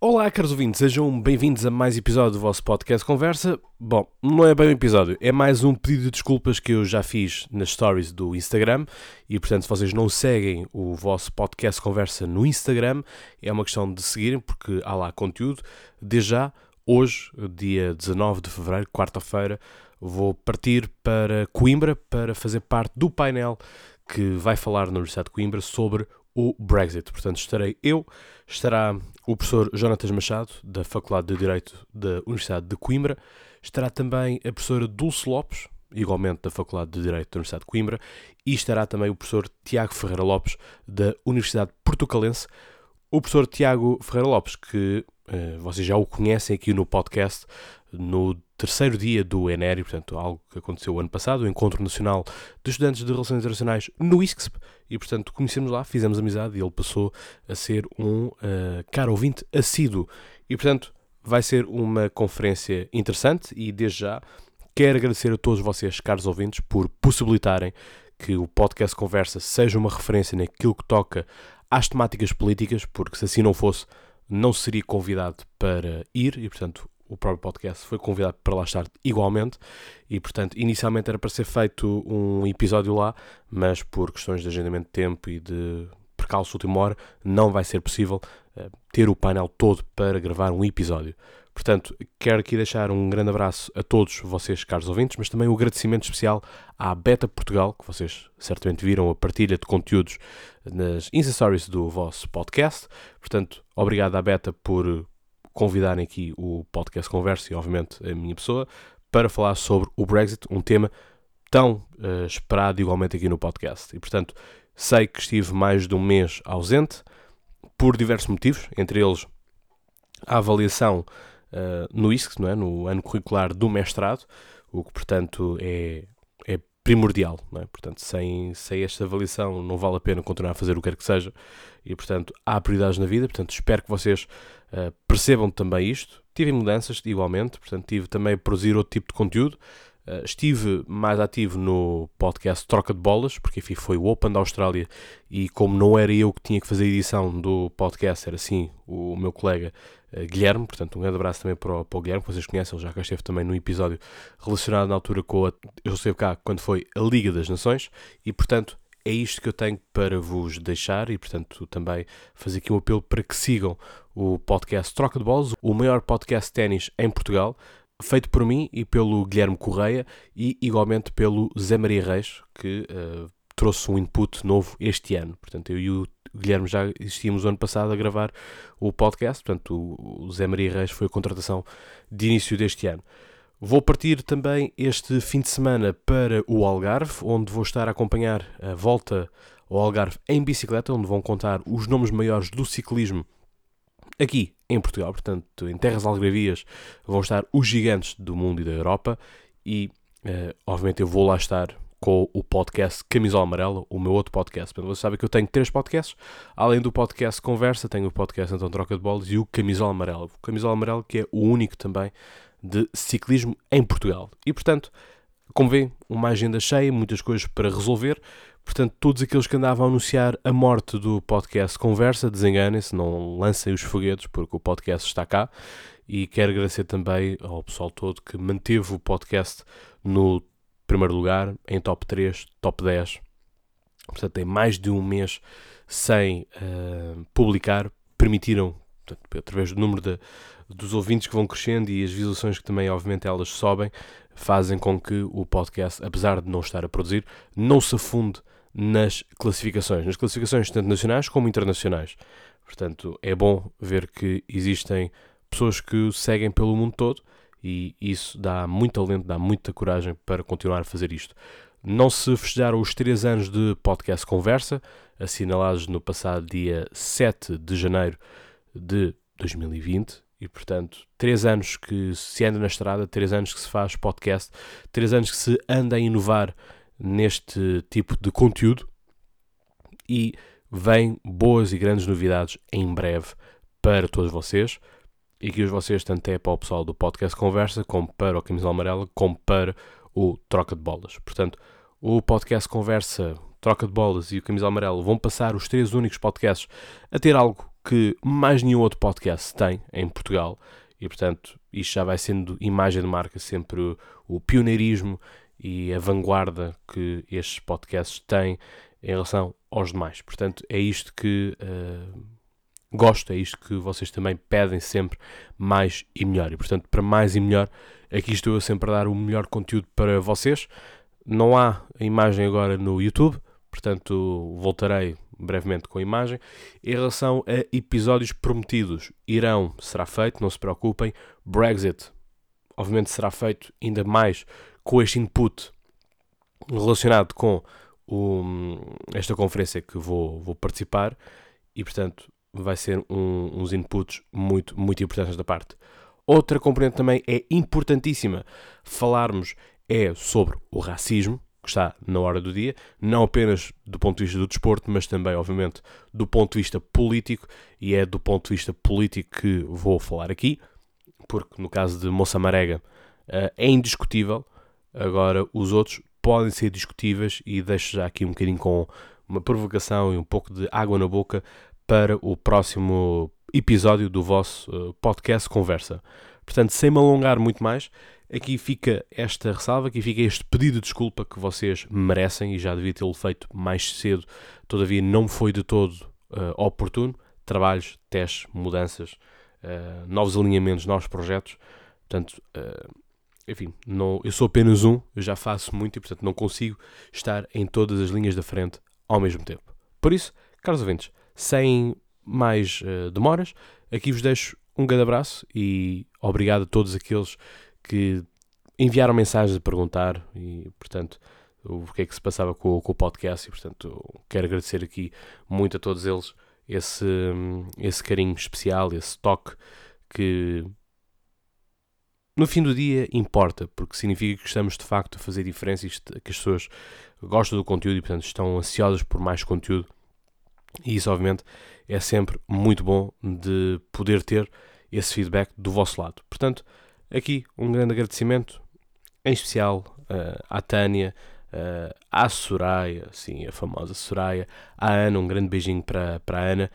Olá, caros ouvintes, sejam bem-vindos a mais episódio do vosso podcast Conversa. Bom, não é bem um episódio, é mais um pedido de desculpas que eu já fiz nas stories do Instagram e, portanto, se vocês não seguem o vosso podcast Conversa no Instagram, é uma questão de seguirem porque há lá conteúdo. Desde já, hoje, dia 19 de fevereiro, quarta-feira, vou partir para Coimbra para fazer parte do painel que vai falar na Universidade de Coimbra sobre o Brexit. Portanto, estarei eu, estará o professor Jonatas Machado, da Faculdade de Direito da Universidade de Coimbra, estará também a professora Dulce Lopes, igualmente da Faculdade de Direito da Universidade de Coimbra, e estará também o professor Tiago Ferreira Lopes, da Universidade Portucalense. O professor Tiago Ferreira Lopes, que uh, vocês já o conhecem aqui no podcast, no terceiro dia do ENERI, portanto, algo que aconteceu ano passado, o Encontro Nacional de Estudantes de Relações Internacionais no ISCSP, e portanto conhecemos lá, fizemos amizade e ele passou a ser um uh, caro ouvinte assíduo. E portanto vai ser uma conferência interessante e desde já quero agradecer a todos vocês, caros ouvintes, por possibilitarem que o podcast Conversa seja uma referência naquilo que toca às temáticas políticas, porque se assim não fosse, não seria convidado para ir e, portanto, o próprio podcast foi convidado para lá estar igualmente e, portanto, inicialmente era para ser feito um episódio lá, mas por questões de agendamento de tempo e de percalço última hora, não vai ser possível uh, ter o painel todo para gravar um episódio. Portanto, quero aqui deixar um grande abraço a todos vocês, caros ouvintes, mas também um agradecimento especial à Beta Portugal, que vocês certamente viram a partilha de conteúdos nas Insta Stories do vosso podcast. Portanto, obrigado à Beta por convidarem aqui o podcast Conversa e, obviamente, a minha pessoa para falar sobre o Brexit, um tema tão uh, esperado igualmente aqui no podcast. E, portanto, sei que estive mais de um mês ausente por diversos motivos, entre eles a avaliação no ISC, não é? no ano curricular do mestrado, o que, portanto, é, é primordial. Não é? Portanto, sem, sem esta avaliação não vale a pena continuar a fazer o que quer que seja e, portanto, há prioridades na vida. Portanto, espero que vocês uh, percebam também isto. Tive mudanças, igualmente, portanto, tive também a produzir outro tipo de conteúdo. Uh, estive mais ativo no podcast Troca de Bolas, porque enfim foi o Open da Austrália e como não era eu que tinha que fazer a edição do podcast, era sim o meu colega Guilherme, portanto um grande abraço também para o, para o Guilherme, que vocês conhecem, ele já cá esteve também no episódio relacionado na altura com a, eu esteve cá quando foi a Liga das Nações e portanto é isto que eu tenho para vos deixar e, portanto, também fazer aqui um apelo para que sigam o podcast Troca de Bolas, o maior podcast de ténis em Portugal, feito por mim e pelo Guilherme Correia e igualmente pelo Zé Maria Reis, que uh, trouxe um input novo este ano. Portanto, eu e o Guilherme já existíamos ano passado a gravar o podcast, portanto, o Zé Maria Reis foi a contratação de início deste ano. Vou partir também este fim de semana para o Algarve, onde vou estar a acompanhar a volta ao Algarve em bicicleta, onde vão contar os nomes maiores do ciclismo aqui em Portugal. Portanto, em terras algarvias vão estar os gigantes do mundo e da Europa e, uh, obviamente, eu vou lá estar com o podcast Camisola Amarela, o meu outro podcast. Portanto, vocês sabem que eu tenho três podcasts. Além do podcast Conversa, tenho o podcast Então Troca de Bolas e o Camisola Amarela. O Camisola Amarela que é o único também de ciclismo em Portugal. E, portanto, como vê, uma agenda cheia, muitas coisas para resolver. Portanto, todos aqueles que andavam a anunciar a morte do podcast Conversa, desenganem-se, não lancem os foguetes, porque o podcast está cá. E quero agradecer também ao pessoal todo que manteve o podcast no primeiro lugar, em top 3, top 10. Portanto, tem mais de um mês sem uh, publicar. Permitiram, portanto, através do número de, dos ouvintes que vão crescendo e as visualizações que também, obviamente, elas sobem, fazem com que o podcast, apesar de não estar a produzir, não se afunde nas classificações, nas classificações tanto nacionais como internacionais. Portanto, é bom ver que existem pessoas que o seguem pelo mundo todo e isso dá muito alento, dá muita coragem para continuar a fazer isto. Não se festejaram os 3 anos de podcast Conversa, assinalados no passado dia 7 de janeiro de 2020, e portanto, três anos que se anda na estrada, três anos que se faz podcast, três anos que se anda a inovar neste tipo de conteúdo. E vêm boas e grandes novidades em breve para todos vocês e que os vocês, tanto é para o pessoal do podcast Conversa, como para o Camisola Amarela, como para o Troca de Bolas. Portanto, o podcast Conversa, Troca de Bolas e o Camisola Amarela vão passar os três únicos podcasts a ter algo que mais nenhum outro podcast tem em Portugal. E portanto, isto já vai sendo imagem de marca, sempre o, o pioneirismo e a vanguarda que estes podcasts têm em relação aos demais. Portanto, é isto que uh, gosto, é isto que vocês também pedem sempre mais e melhor. E portanto, para mais e melhor, aqui estou eu sempre a dar o melhor conteúdo para vocês. Não há a imagem agora no YouTube, portanto, voltarei brevemente com a imagem. Em relação a episódios prometidos, Irão será feito, não se preocupem. Brexit, obviamente, será feito ainda mais com este input relacionado com o, esta conferência que vou, vou participar e, portanto, vai ser um, uns inputs muito, muito importantes da parte. Outra componente também é importantíssima falarmos é sobre o racismo, que está na hora do dia, não apenas do ponto de vista do desporto, mas também, obviamente, do ponto de vista político, e é do ponto de vista político que vou falar aqui, porque no caso de Moça Marega eh, é indiscutível, agora os outros podem ser discutíveis e deixo já aqui um bocadinho com uma provocação e um pouco de água na boca para o próximo episódio do vosso uh, podcast Conversa. Portanto, sem me alongar muito mais, aqui fica esta ressalva, aqui fica este pedido de desculpa que vocês merecem e já devia tê-lo feito mais cedo, todavia não foi de todo uh, oportuno. Trabalhos, testes, mudanças, uh, novos alinhamentos, novos projetos. Portanto, enfim, não, eu sou apenas um, eu já faço muito e, portanto, não consigo estar em todas as linhas da frente ao mesmo tempo. Por isso, caros ouvintes, sem mais uh, demoras, aqui vos deixo um grande abraço e obrigado a todos aqueles que enviaram mensagens a perguntar e, portanto, o que é que se passava com, com o podcast e, portanto, quero agradecer aqui muito a todos eles esse, esse carinho especial, esse toque que no fim do dia importa, porque significa que estamos de facto a fazer diferença e que as pessoas gostam do conteúdo e, portanto, estão ansiosas por mais conteúdo. E isso, obviamente, é sempre muito bom de poder ter esse feedback do vosso lado. Portanto, aqui um grande agradecimento, em especial uh, à Tânia, uh, à Soraya, sim, a famosa Soraya, à Ana, um grande beijinho para, para a Ana,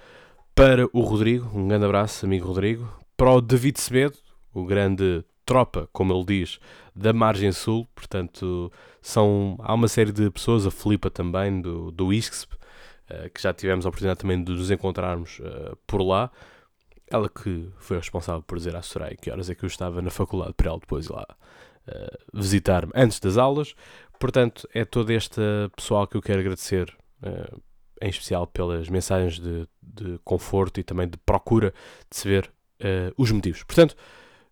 para o Rodrigo, um grande abraço, amigo Rodrigo, para o David Semedo, o grande tropa, como ele diz, da margem sul, portanto, são, há uma série de pessoas, a Filipa também, do, do ISCSP, que já tivemos a oportunidade também de nos encontrarmos uh, por lá. Ela que foi responsável por dizer à Soraya que horas é que eu estava na faculdade para ela depois ir lá uh, visitar-me antes das aulas. Portanto, é todo este pessoal que eu quero agradecer, em especial pelas mensagens de, de, conforto e também de procura de se ver os motivos. Portanto,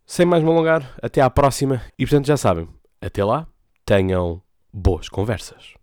sem mais me alongar, até à próxima e portanto já sabem, até lá, tenham boas conversas.